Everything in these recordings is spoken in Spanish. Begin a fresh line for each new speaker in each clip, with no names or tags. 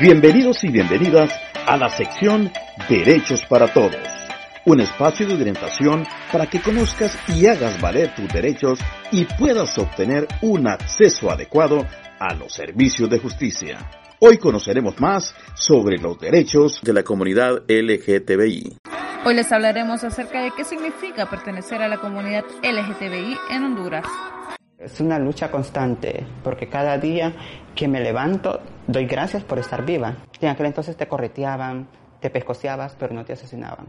Bienvenidos y bienvenidas a la sección Derechos para Todos, un espacio de orientación para que conozcas y hagas valer tus derechos y puedas obtener un acceso adecuado a los servicios de justicia. Hoy conoceremos más sobre los derechos de la comunidad LGTBI.
Hoy les hablaremos acerca de qué significa pertenecer a la comunidad LGTBI en Honduras.
Es una lucha constante, porque cada día que me levanto doy gracias por estar viva. En aquel entonces te correteaban, te pescoceabas, pero no te asesinaban.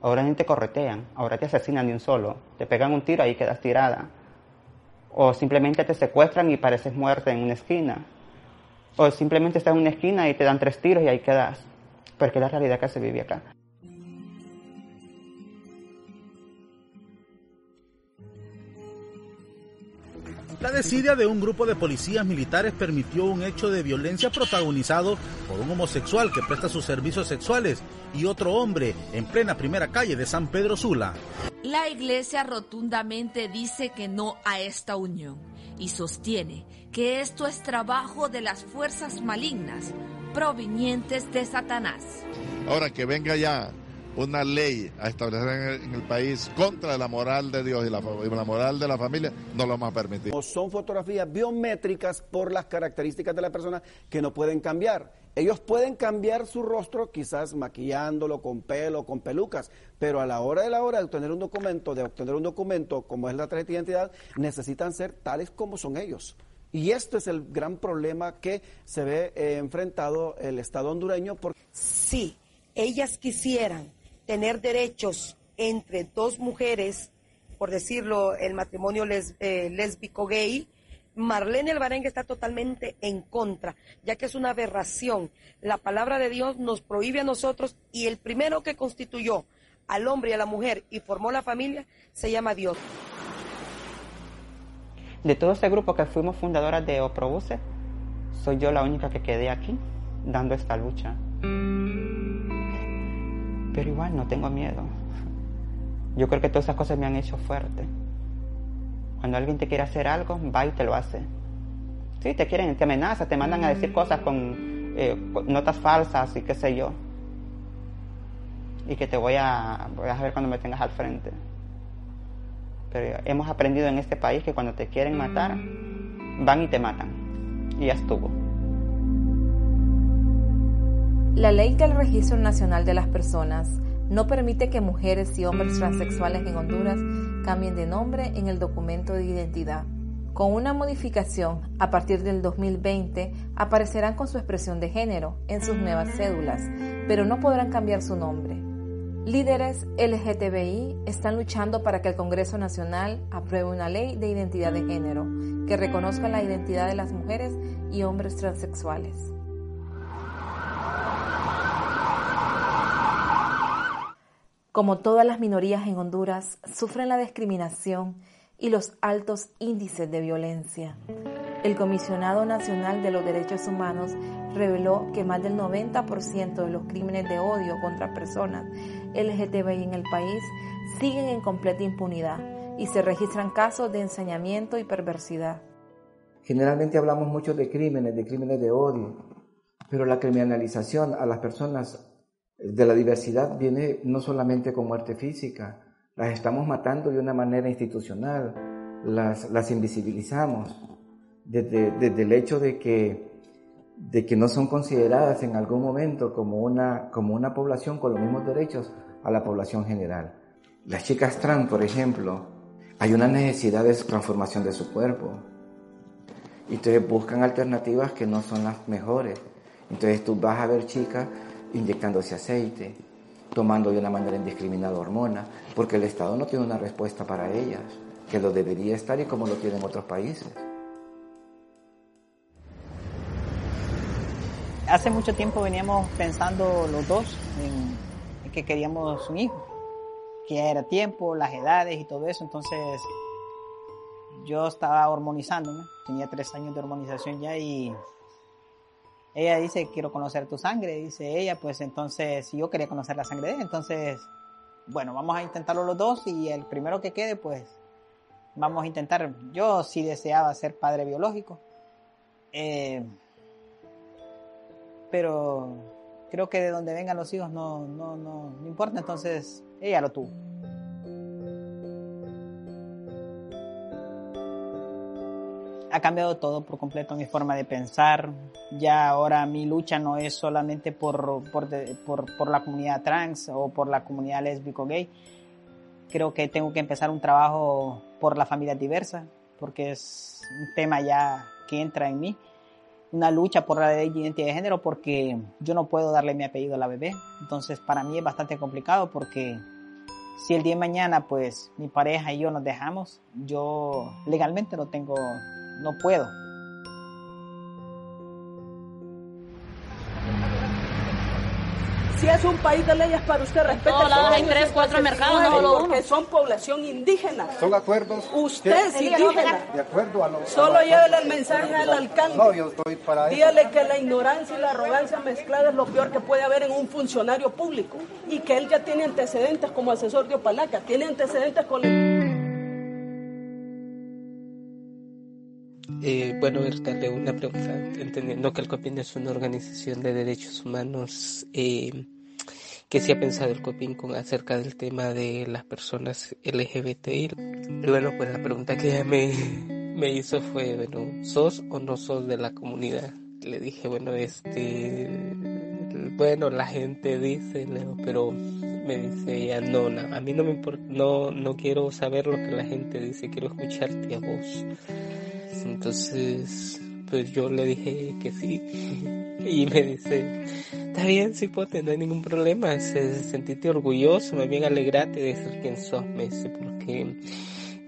Ahora ni te corretean, ahora te asesinan de un solo. Te pegan un tiro y quedas tirada. O simplemente te secuestran y pareces muerta en una esquina. O simplemente estás en una esquina y te dan tres tiros y ahí quedas. Porque es la realidad que se vive acá.
La desidia de un grupo de policías militares permitió un hecho de violencia protagonizado por un homosexual que presta sus servicios sexuales y otro hombre en plena primera calle de San Pedro Sula.
La iglesia rotundamente dice que no a esta unión y sostiene que esto es trabajo de las fuerzas malignas provenientes de Satanás.
Ahora que venga ya una ley a establecer en el, país contra la moral de Dios y la, moral de la familia, no lo vamos a permitir.
Son fotografías biométricas por las características de la persona que no pueden cambiar. Ellos pueden cambiar su rostro, quizás maquillándolo con pelo, con pelucas, pero a la hora de la hora de obtener un documento, de obtener un documento como es la tarjeta de identidad, necesitan ser tales como son ellos. Y esto es el gran problema que se ve eh, enfrentado el Estado hondureño. Porque...
Sí, ellas quisieran tener derechos entre dos mujeres, por decirlo, el matrimonio eh, lésbico gay, Marlene Alvarenga está totalmente en contra, ya que es una aberración. La palabra de Dios nos prohíbe a nosotros y el primero que constituyó al hombre y a la mujer y formó la familia se llama Dios.
De todo ese grupo que fuimos fundadoras de Oprobuse, soy yo la única que quedé aquí dando esta lucha pero igual no tengo miedo. Yo creo que todas esas cosas me han hecho fuerte. Cuando alguien te quiere hacer algo, va y te lo hace. Sí, te quieren, te amenazan, te mandan a decir cosas con, eh, notas falsas y qué sé yo. Y que te voy a, voy a ver cuando me tengas al frente. Pero hemos aprendido en este país que cuando te quieren matar, van y te matan. Y ya estuvo.
La ley del Registro Nacional de las Personas no permite que mujeres y hombres transexuales en Honduras cambien de nombre en el documento de identidad. Con una modificación, a partir del 2020 aparecerán con su expresión de género en sus nuevas cédulas, pero no podrán cambiar su nombre. Líderes LGTBI están luchando para que el Congreso Nacional apruebe una ley de identidad de género que reconozca la identidad de las mujeres y hombres transexuales. Como todas las minorías en Honduras, sufren la discriminación y los altos índices de violencia. El Comisionado Nacional de los Derechos Humanos reveló que más del 90% de los crímenes de odio contra personas LGTBI en el país siguen en completa impunidad y se registran casos de ensañamiento y perversidad.
Generalmente hablamos mucho de crímenes, de crímenes de odio, pero la criminalización a las personas de la diversidad viene no solamente con muerte física, las estamos matando de una manera institucional, las, las invisibilizamos, desde, desde, el hecho de que, de que no son consideradas en algún momento como una, como una población con los mismos derechos a la población general. Las chicas trans, por ejemplo, hay una necesidad de transformación de su cuerpo. Entonces buscan alternativas que no son las mejores. Entonces tú vas a ver chicas inyectándose aceite, tomando de una manera indiscriminada hormona, porque el Estado no tiene una respuesta para ellas, que lo debería estar y como lo tienen otros países.
Hace mucho tiempo veníamos pensando los dos en, que queríamos un hijo, que era tiempo, las edades y todo eso, entonces yo estaba hormonizándome, tenía tres años de hormonización ya y ella dice, quiero conocer tu sangre, dice ella, pues entonces yo quería conocer la sangre de ella, entonces, bueno, vamos a intentarlo los dos y el primero que quede, pues vamos a intentar, yo sí deseaba ser padre biológico, eh, pero creo que de donde vengan los hijos no, no, no, no importa, entonces ella lo tuvo. Ha cambiado todo por completo mi forma de pensar. Ya ahora mi lucha no es solamente por, por, por, la comunidad trans o por la comunidad lésbico gay. Creo que tengo que empezar un trabajo por la familia diversa, porque es un tema ya que entra en mí. Una lucha por la identidad de género, porque yo no puedo darle mi apellido a la bebé. Entonces, para mí es bastante complicado porque si el día de mañana, pues mi pareja y yo nos dejamos, yo legalmente no tengo no puedo.
Si es un país de leyes para usted, respete.
No, hay tres, cuatro mercados, no solo
Porque son población indígena.
Son acuerdos.
Usted es indígena.
De acuerdo a lo
Solo llévele el mensaje al alcalde.
No, yo estoy para eso.
Dígale que la ignorancia y la arrogancia mezclada es lo peor que puede haber en un funcionario público. Y que él ya tiene antecedentes como asesor de Opalaca. Tiene antecedentes con...
Eh, bueno, darle una pregunta, entendiendo que el COPIN es una organización de derechos humanos, eh, ¿qué se ha pensado el COPIN con acerca del tema de las personas LGBTI? Y bueno, pues la pregunta que ella me, me hizo fue, bueno, ¿sos o no sos de la comunidad? Le dije, bueno, este, bueno, la gente dice, pero me dice ella, no, no, a mí no me importa, no, no quiero saber lo que la gente dice, quiero escucharte a vos. Entonces, pues yo le dije que sí. Y me dice, está bien, cipote, no hay ningún problema. Se, sentiste orgulloso, me bien alegrate de ser quien sos, me dice, porque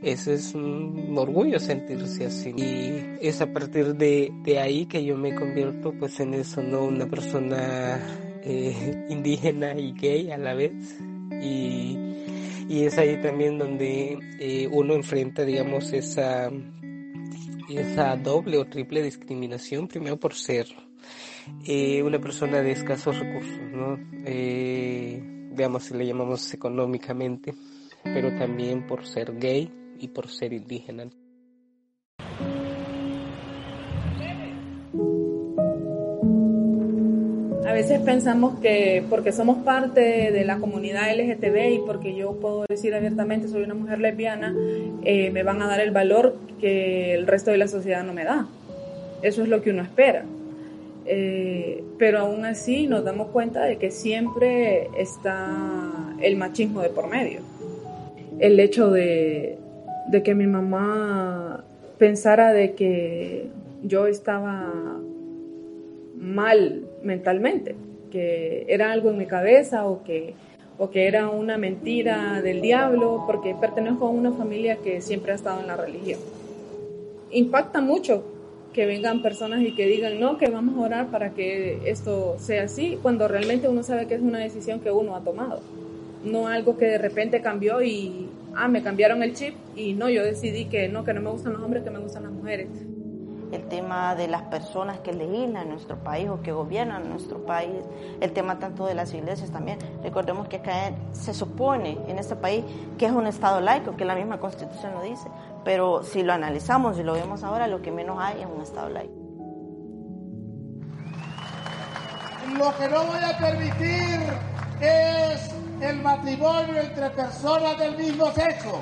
ese es un orgullo sentirse así. Y es a partir de, de ahí que yo me convierto pues en eso, ¿no? Una persona eh, indígena y gay a la vez. Y, y es ahí también donde eh, uno enfrenta, digamos, esa esa doble o triple discriminación, primero por ser eh, una persona de escasos recursos, ¿no? Eh, veamos si le llamamos económicamente, pero también por ser gay y por ser indígena.
A veces pensamos que porque somos parte de la comunidad LGTB y porque yo puedo decir abiertamente soy una mujer lesbiana, eh, me van a dar el valor que el resto de la sociedad no me da. Eso es lo que uno espera. Eh, pero aún así nos damos cuenta de que siempre está el machismo de por medio. El hecho de, que mi mamá pensara de que yo estaba mal mentalmente, que era algo en mi cabeza o que, o que era una mentira del diablo, porque pertenezco a una familia que siempre ha estado en la religión. Impacta mucho que vengan personas y que digan, no, que vamos a orar para que esto sea así, cuando realmente uno sabe que es una decisión que uno ha tomado, no algo que de repente cambió y, ah, me cambiaron el chip y no, yo decidí que no, que no me gustan los hombres, que me gustan las mujeres
el tema de las personas que legislan en nuestro país o que gobiernan nuestro país, el tema tanto de las iglesias también. Recordemos que acá se supone en este país que es un Estado laico, que la misma Constitución lo dice, pero si lo analizamos y lo vemos ahora, lo que menos hay es un Estado laico.
Lo que no voy a permitir es el matrimonio entre personas del mismo sexo.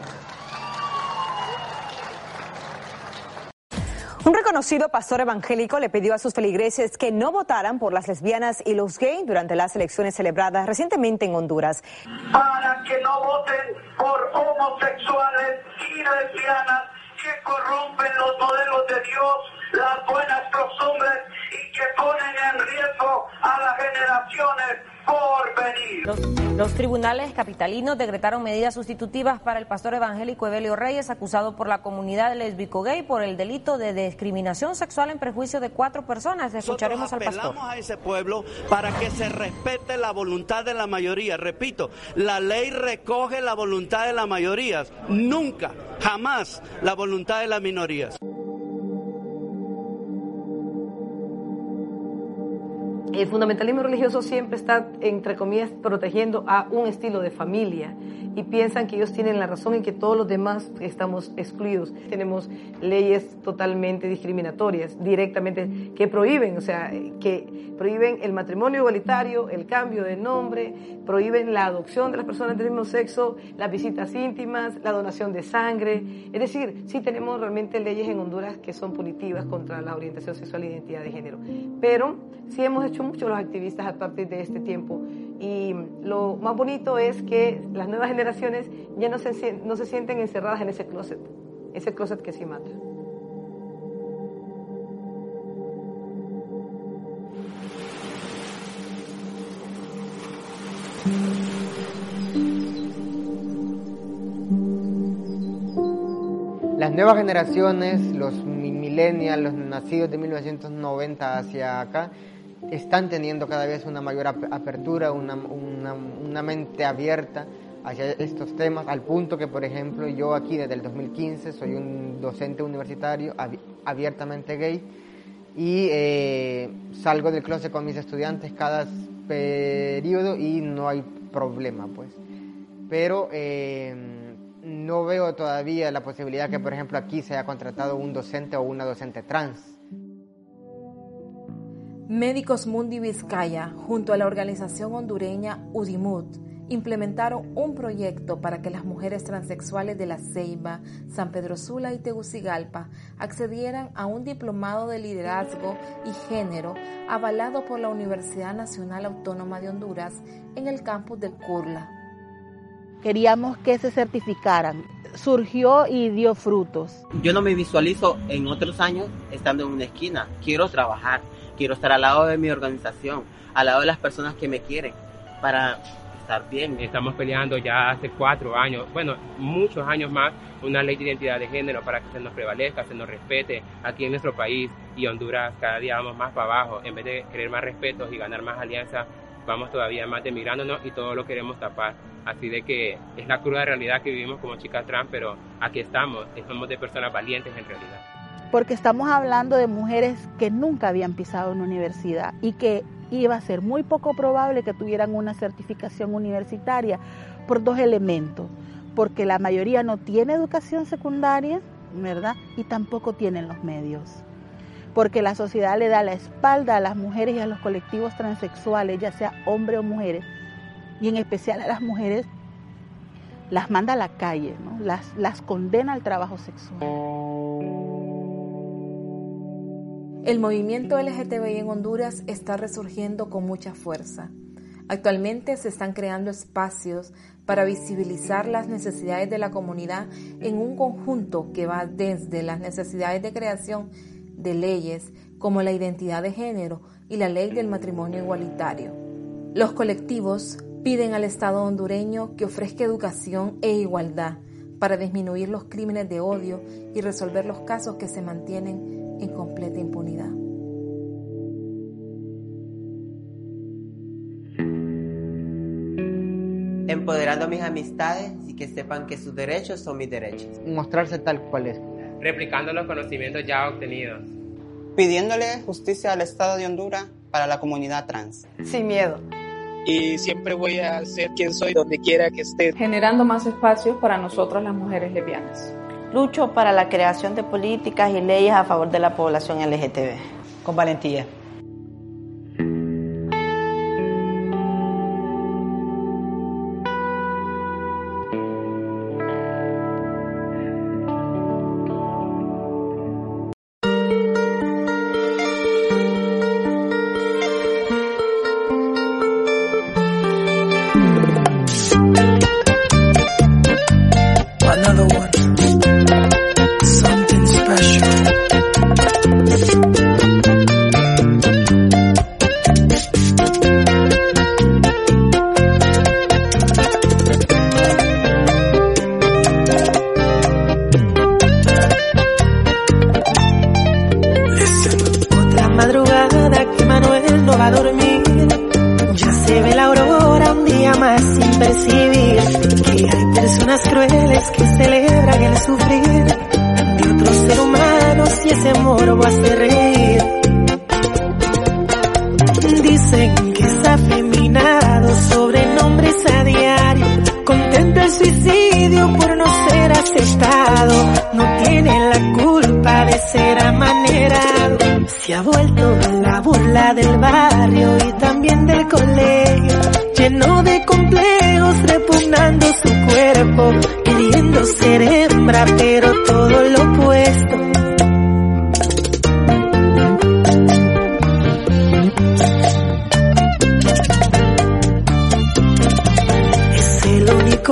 Un reconocido pastor evangélico le pidió a sus feligreses que no votaran por las lesbianas y los gays durante las elecciones celebradas recientemente en Honduras.
Para que no voten por homosexuales y lesbianas que corrompen los modelos de Dios, las buenas costumbres y que ponen en riesgo a las generaciones
Porvenir.
Los, los tribunales capitalinos decretaron medidas sustitutivas para el pastor evangélico Evelio Reyes, acusado por la comunidad lésbico-gay por el delito de discriminación sexual en perjuicio de cuatro personas. Escucharemos al pastor.
apelamos a ese pueblo para que se respete la voluntad de la mayoría. Repito, la ley recoge la voluntad de la mayoría, nunca, jamás la voluntad de las minorías.
El fundamentalismo religioso siempre está, entre comillas, protegiendo a un estilo de familia y piensan que ellos tienen la razón y que todos los demás estamos excluidos. Tenemos leyes totalmente discriminatorias, directamente, que prohíben, o sea, que prohíben el matrimonio igualitario, el cambio de nombre, prohíben la adopción de las personas del mismo sexo, las visitas íntimas, la donación de sangre. Es decir, sí tenemos realmente leyes en Honduras que son punitivas contra la orientación sexual e identidad de género. Pero sí hemos hecho mucho los activistas a partir de este tiempo y lo más bonito es que las nuevas generaciones ya no se, no se sienten encerradas en ese closet, ese closet que sí mata.
Las nuevas generaciones, los millennials, los nacidos de 1990 hacia acá, están teniendo cada vez una mayor apertura, una, una, mente abierta hacia estos temas, al punto que, por ejemplo, yo aquí desde el 2015 soy un docente universitario abiertamente gay y eh, salgo del closet con mis estudiantes cada periodo y no hay problema, pues. Pero eh, no veo todavía la posibilidad que, por ejemplo, aquí se haya contratado un docente o una docente trans.
Médicos Mundi Vizcaya, junto a la organización hondureña UDIMUT, implementaron un proyecto para que las mujeres transexuales de La Ceiba, San Pedro Sula y Tegucigalpa accedieran a un diplomado de liderazgo y género avalado por la Universidad Nacional Autónoma de Honduras en el campus del Curla.
Queríamos que se certificaran. Surgió y dio frutos.
Yo no me visualizo en otros años estando en una esquina. Quiero trabajar quiero estar al lado de mi organización, al lado de las personas que me quieren, para estar bien.
Estamos peleando ya hace cuatro años, bueno, muchos años más, una ley de identidad de género para que se nos prevalezca, se nos respete aquí en nuestro país y Honduras cada día vamos más para abajo. En vez de querer más respetos y ganar más alianzas, vamos todavía más demigrándonos y todo lo queremos tapar. Así de que es la cruda realidad que vivimos como chicas trans, pero aquí estamos, somos de personas valientes en realidad
porque estamos hablando de mujeres que nunca habían pisado una universidad y que iba a ser muy poco probable que tuvieran una certificación universitaria por dos elementos, porque la mayoría no tiene educación secundaria, ¿verdad? Y tampoco tienen los medios. Porque la sociedad le da la espalda a las mujeres y a los colectivos transexuales, ya sea hombre o mujeres, y en especial a las mujeres, las manda a la calle, ¿no? las, las condena al trabajo sexual.
El movimiento LGTBI en Honduras está resurgiendo con mucha fuerza. Actualmente se están creando espacios para visibilizar las necesidades de la comunidad en un conjunto que va desde las necesidades de creación de leyes como la identidad de género y la ley del matrimonio igualitario. Los colectivos piden al Estado hondureño que ofrezca educación e igualdad para disminuir los crímenes de odio y resolver los casos que se mantienen en completa impunidad.
Empoderando a mis amistades y que sepan que sus derechos son mis derechos.
Mostrarse tal cual es.
Replicando los conocimientos ya obtenidos.
Pidiéndole justicia al Estado de Honduras para la comunidad trans.
Sin miedo.
Y siempre voy a ser quien soy donde quiera que esté.
Generando más espacios para nosotros las mujeres lesbianas.
Lucho para la creación de políticas y leyes a favor de la población LGTB.
Con valentía.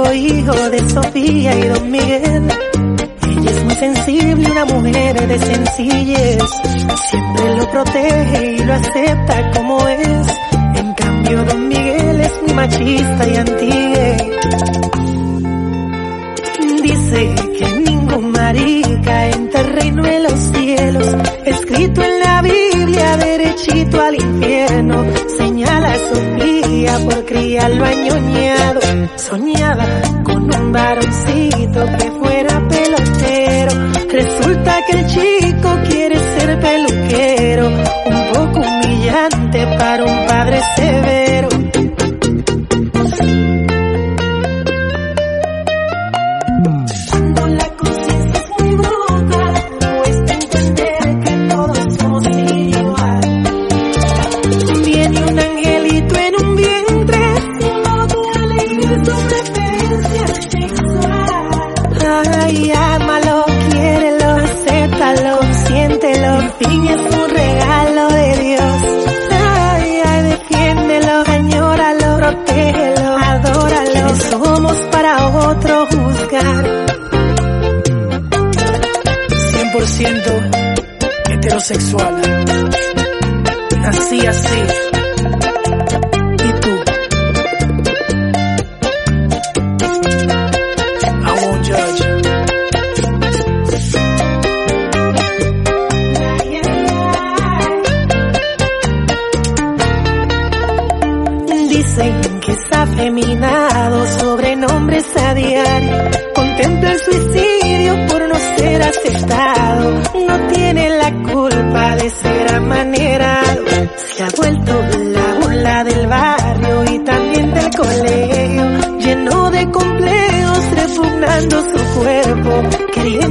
Hijo de Sofía y Don Miguel. Ella es muy sensible, una mujer de sencillez. Siempre lo protege y lo acepta como es. En cambio, Don Miguel es muy machista y anti Dice que ningún marica entra el reino de los cielos. Escrito en la Biblia, derechito al infierno. A Sofía por criarlo añoñado. Soñaba con un varoncito que fuera pelotero. Resulta que el chico quiere ser peluquero. Un poco humillante para un padre severo.
Heterosexual.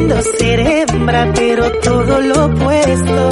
Queriendo ser hembra, pero todo lo opuesto.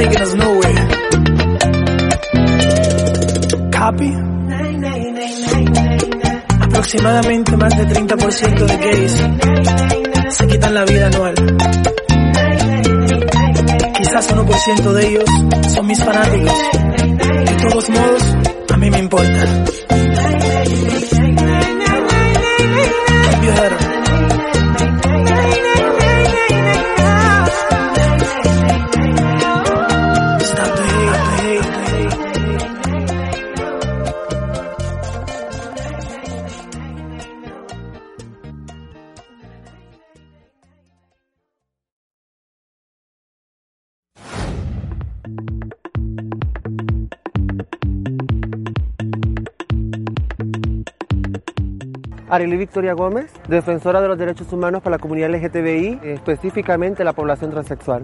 Taking us nowhere. Copy. Aproximadamente más del 30% de gays se quitan la vida anual. Quizás 1% de ellos son mis fanáticos. De todos modos, a mí me importa. Keep
Arely Victoria Gómez, defensora de los derechos humanos para la comunidad LGTBI, específicamente la población transexual.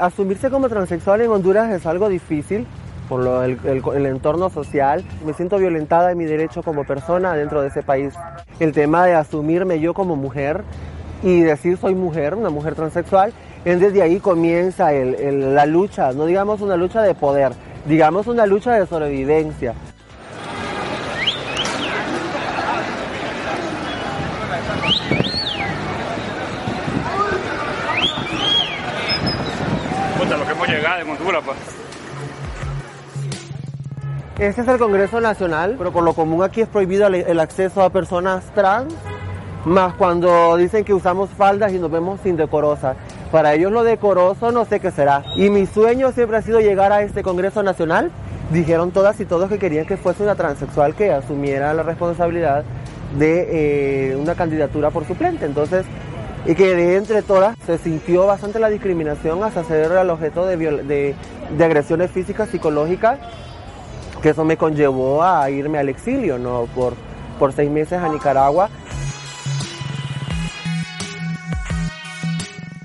Asumirse como transexual en Honduras es algo difícil por el, entorno social. Me siento violentada en mi derecho como persona dentro de ese país. El tema de asumirme yo como mujer y decir soy mujer, una mujer transexual, es desde ahí comienza la lucha, no digamos una lucha de poder, digamos una lucha de sobrevivencia.
En Honduras, pues.
Este es el Congreso Nacional, pero por lo común aquí es prohibido el, el acceso a personas trans, más cuando dicen que usamos faldas y nos vemos indecorosas. Para ellos lo decoroso no sé qué será. Y mi sueño siempre ha sido llegar a este Congreso Nacional. Dijeron todas y todos que querían que fuese una transexual que asumiera la responsabilidad de eh, una candidatura por suplente. Entonces, y que de entre todas se sintió bastante la discriminación hasta ser el objeto de, de, de agresiones físicas, psicológicas, que eso me conllevó a irme al exilio, ¿no? Por, por seis meses a Nicaragua.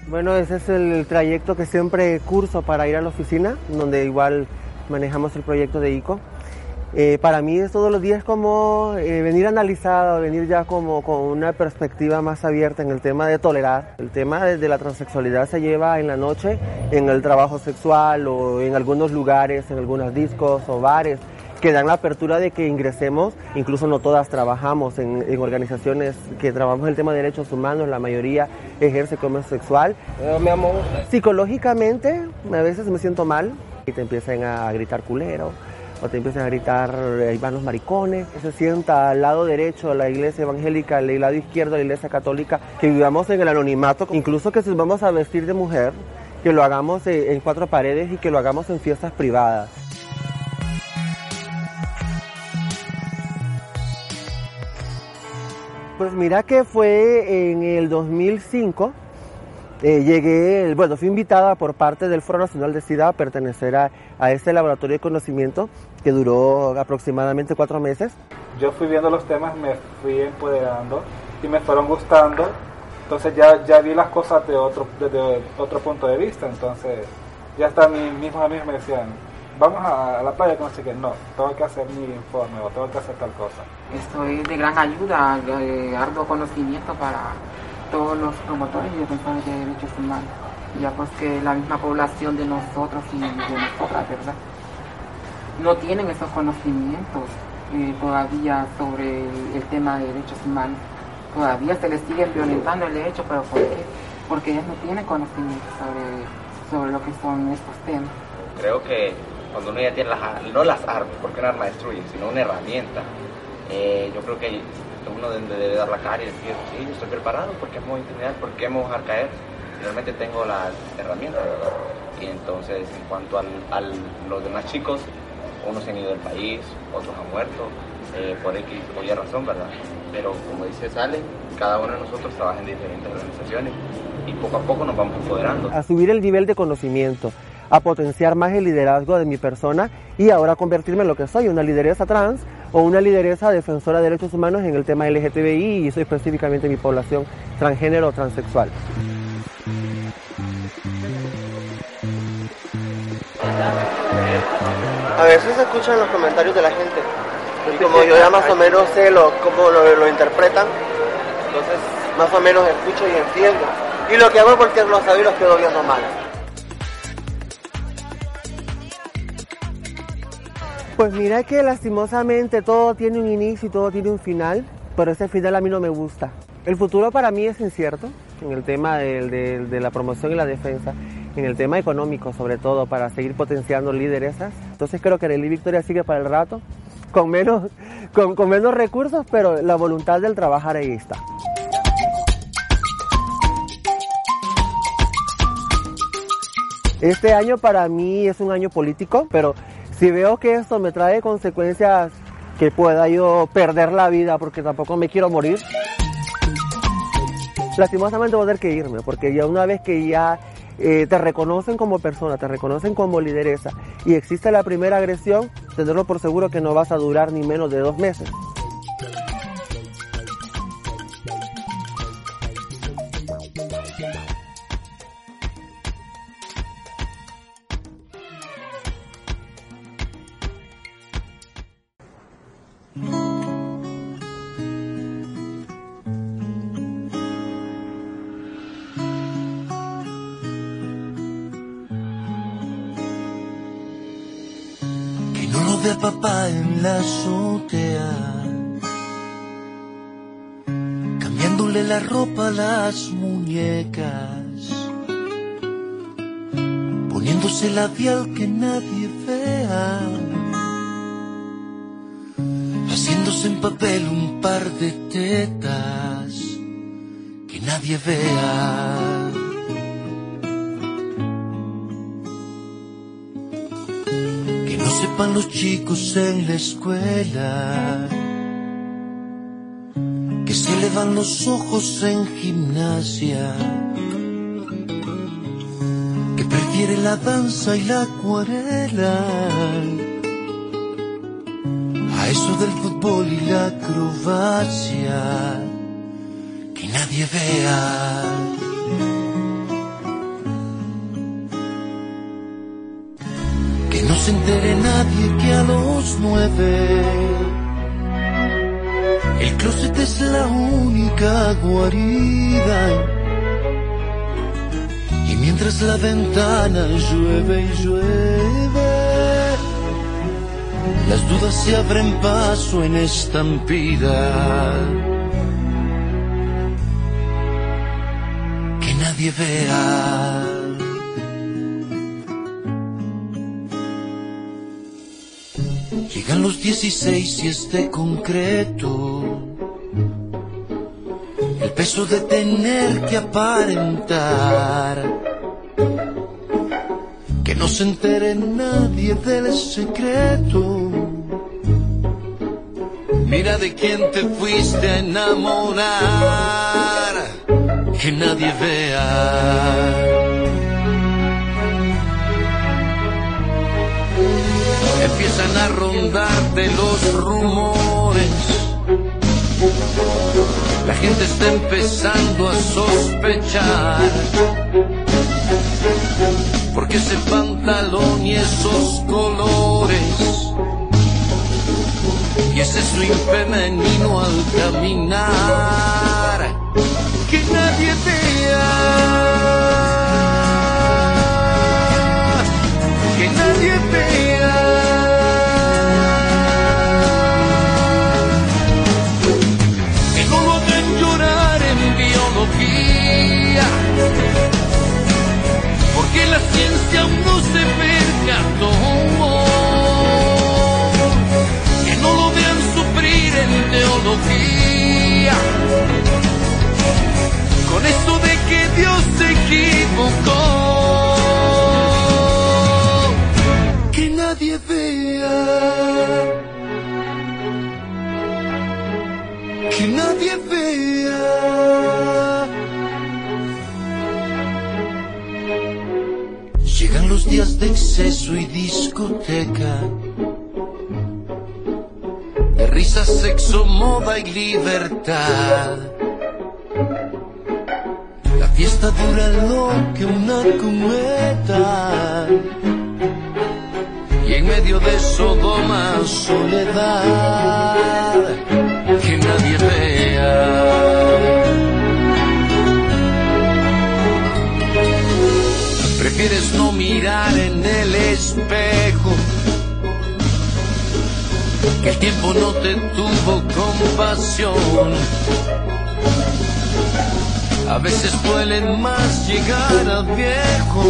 Bueno, ese es el trayecto que siempre curso para ir a la oficina, donde igual manejamos el proyecto de ICO. Eh, para mí es todos los días como eh, venir analizado, venir ya como con una perspectiva más abierta en el tema de tolerar. El tema de, de la transexualidad se lleva en la noche, en el trabajo sexual o en algunos lugares, en algunos discos o bares que dan la apertura de que ingresemos, incluso no todas trabajamos en, en organizaciones que trabajamos el tema de derechos humanos, la mayoría ejerce comercio sexual. mi amor. Psicológicamente, a veces me siento mal y te empiezan a gritar culero o te empiezan a gritar, ahí van los maricones, se sienta al lado derecho la iglesia evangélica, al lado izquierdo la iglesia católica, que vivamos en el anonimato, incluso que si vamos a vestir de mujer, que lo hagamos eh, en cuatro paredes y que lo hagamos en fiestas privadas. Pues mira que fue en el 2005, eh, llegué, bueno, fui invitada por parte del Foro Nacional de SIDA a pertenecer a, a este laboratorio de conocimiento que duró aproximadamente cuatro meses.
Yo fui viendo los temas, me fui empoderando y me fueron gustando. Entonces ya, ya vi las cosas de otro, desde otro punto de vista. Entonces ya hasta mis mismos amigos me decían, vamos a, a la playa, que no sé qué. No, tengo que hacer mi informe o tengo que hacer tal cosa.
Esto es de gran ayuda, de arduo conocimiento para todos los promotores y defensores de derechos humanos, ya pues que la misma población de nosotros y de nosotras, ¿verdad? No tienen esos conocimientos todavía sobre el, tema de derechos humanos. Todavía se les sigue violentando el derecho, pero ¿por qué? Porque ellos no tienen conocimiento sobre, sobre lo que son estos temas.
Creo que cuando uno ya tiene las, no las armas, porque un arma destruye, sino una herramienta, eh, yo creo que uno debe, dar la cara y decir, sí, yo estoy preparado, ¿por qué me voy a intimidar? ¿Por qué me voy a dejar caer? Realmente tengo las herramientas, ¿verdad? Y entonces, en cuanto al, al- los demás chicos, unos han ido del país, otros han muerto, eh, por X o Y razón, ¿verdad? Pero como dice Sale, cada uno de nosotros trabaja en diferentes organizaciones y poco a poco nos vamos empoderando.
a subir el nivel de conocimiento, a potenciar más el liderazgo de mi persona y ahora convertirme en lo que soy, una lideresa trans o una lideresa defensora de derechos humanos en el tema LGTBI y soy específicamente mi población transgénero o transexual. A veces se escuchan los comentarios de la gente y como yo ya más o menos sé lo, cómo lo, lo interpretan, entonces más o menos escucho y entiendo. Y lo que hago porque los sabía y los quedo viendo mal. Pues mira que lastimosamente todo tiene un inicio y todo tiene un final, pero ese final a mí no me gusta. El futuro para mí es incierto en el tema de, la promoción y la defensa, en el tema económico sobre todo, para seguir potenciando lideresas. Entonces creo que Nelly Victoria sigue para el rato, con menos, con menos recursos, pero la voluntad del trabajar ahí está. Este año para mí es un año político, pero si veo que esto me trae consecuencias que pueda yo perder la vida porque tampoco me quiero morir, lastimosamente voy a tener que irme, porque ya una vez que ya eh, te reconocen como persona, te reconocen como lideresa y existe la primera agresión, tenerlo por seguro que no vas a durar ni menos de dos meses.
Vea papá en la azotea. Cambiándole la ropa a las muñecas. poniéndose labial que nadie vea, haciéndose en papel un par de tetas que nadie vea. Sepan los chicos en la escuela. Que se le van los ojos en gimnasia, que prefiere la danza y la acuarela. A eso del fútbol y la acrobacia, que nadie vea. Se entere nadie que a los nueve el closet es la única guarida. Y mientras la ventana llueve y llueve, las dudas se abren paso en estampida. Que nadie vea. Llegan los 16 y este concreto. El peso de tener que aparentar. Que no se entere nadie del secreto. Mira de quién te fuiste a enamorar. Que nadie vea. Empiezan a rondarte los rumores. La gente está empezando a sospechar. Porque ese pantalón y esos colores. Y ese swing femenino al caminar. Que nadie vea. Que nadie vea. Prefieres no mirar en el espejo, que el tiempo no te tuvo compasión. A veces duelen más llegar a viejo,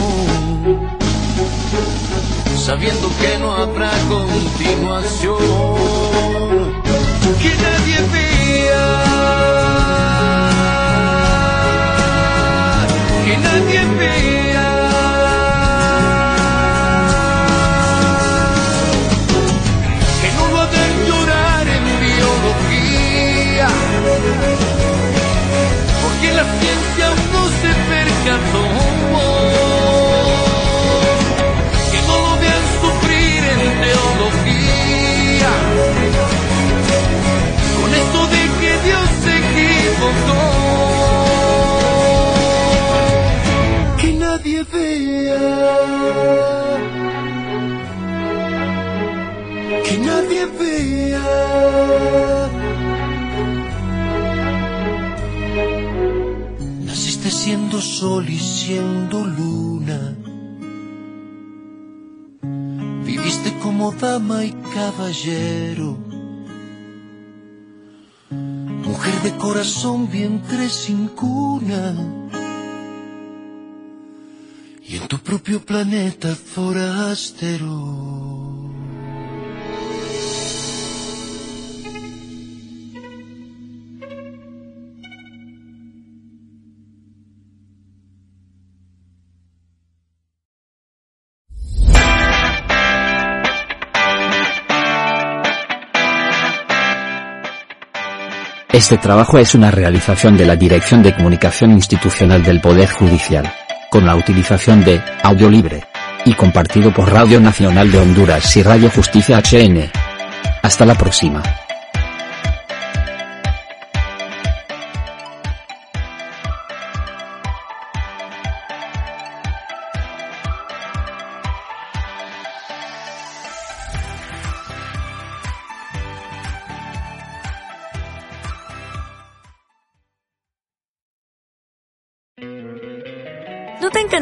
sabiendo que no habrá continuación que nadie vea, que nadie vea. Con esto de que Dios se equivocó. Sol y siendo luna. Viviste como dama y caballero mujer de corazón, vientre sin cuna. y en tu propio planeta forastero.
Este trabajo es una realización de la Dirección de Comunicación Institucional del Poder Judicial, con la utilización de audio libre y compartido por Radio Nacional de Honduras y Radio Justicia HN. Hasta la próxima.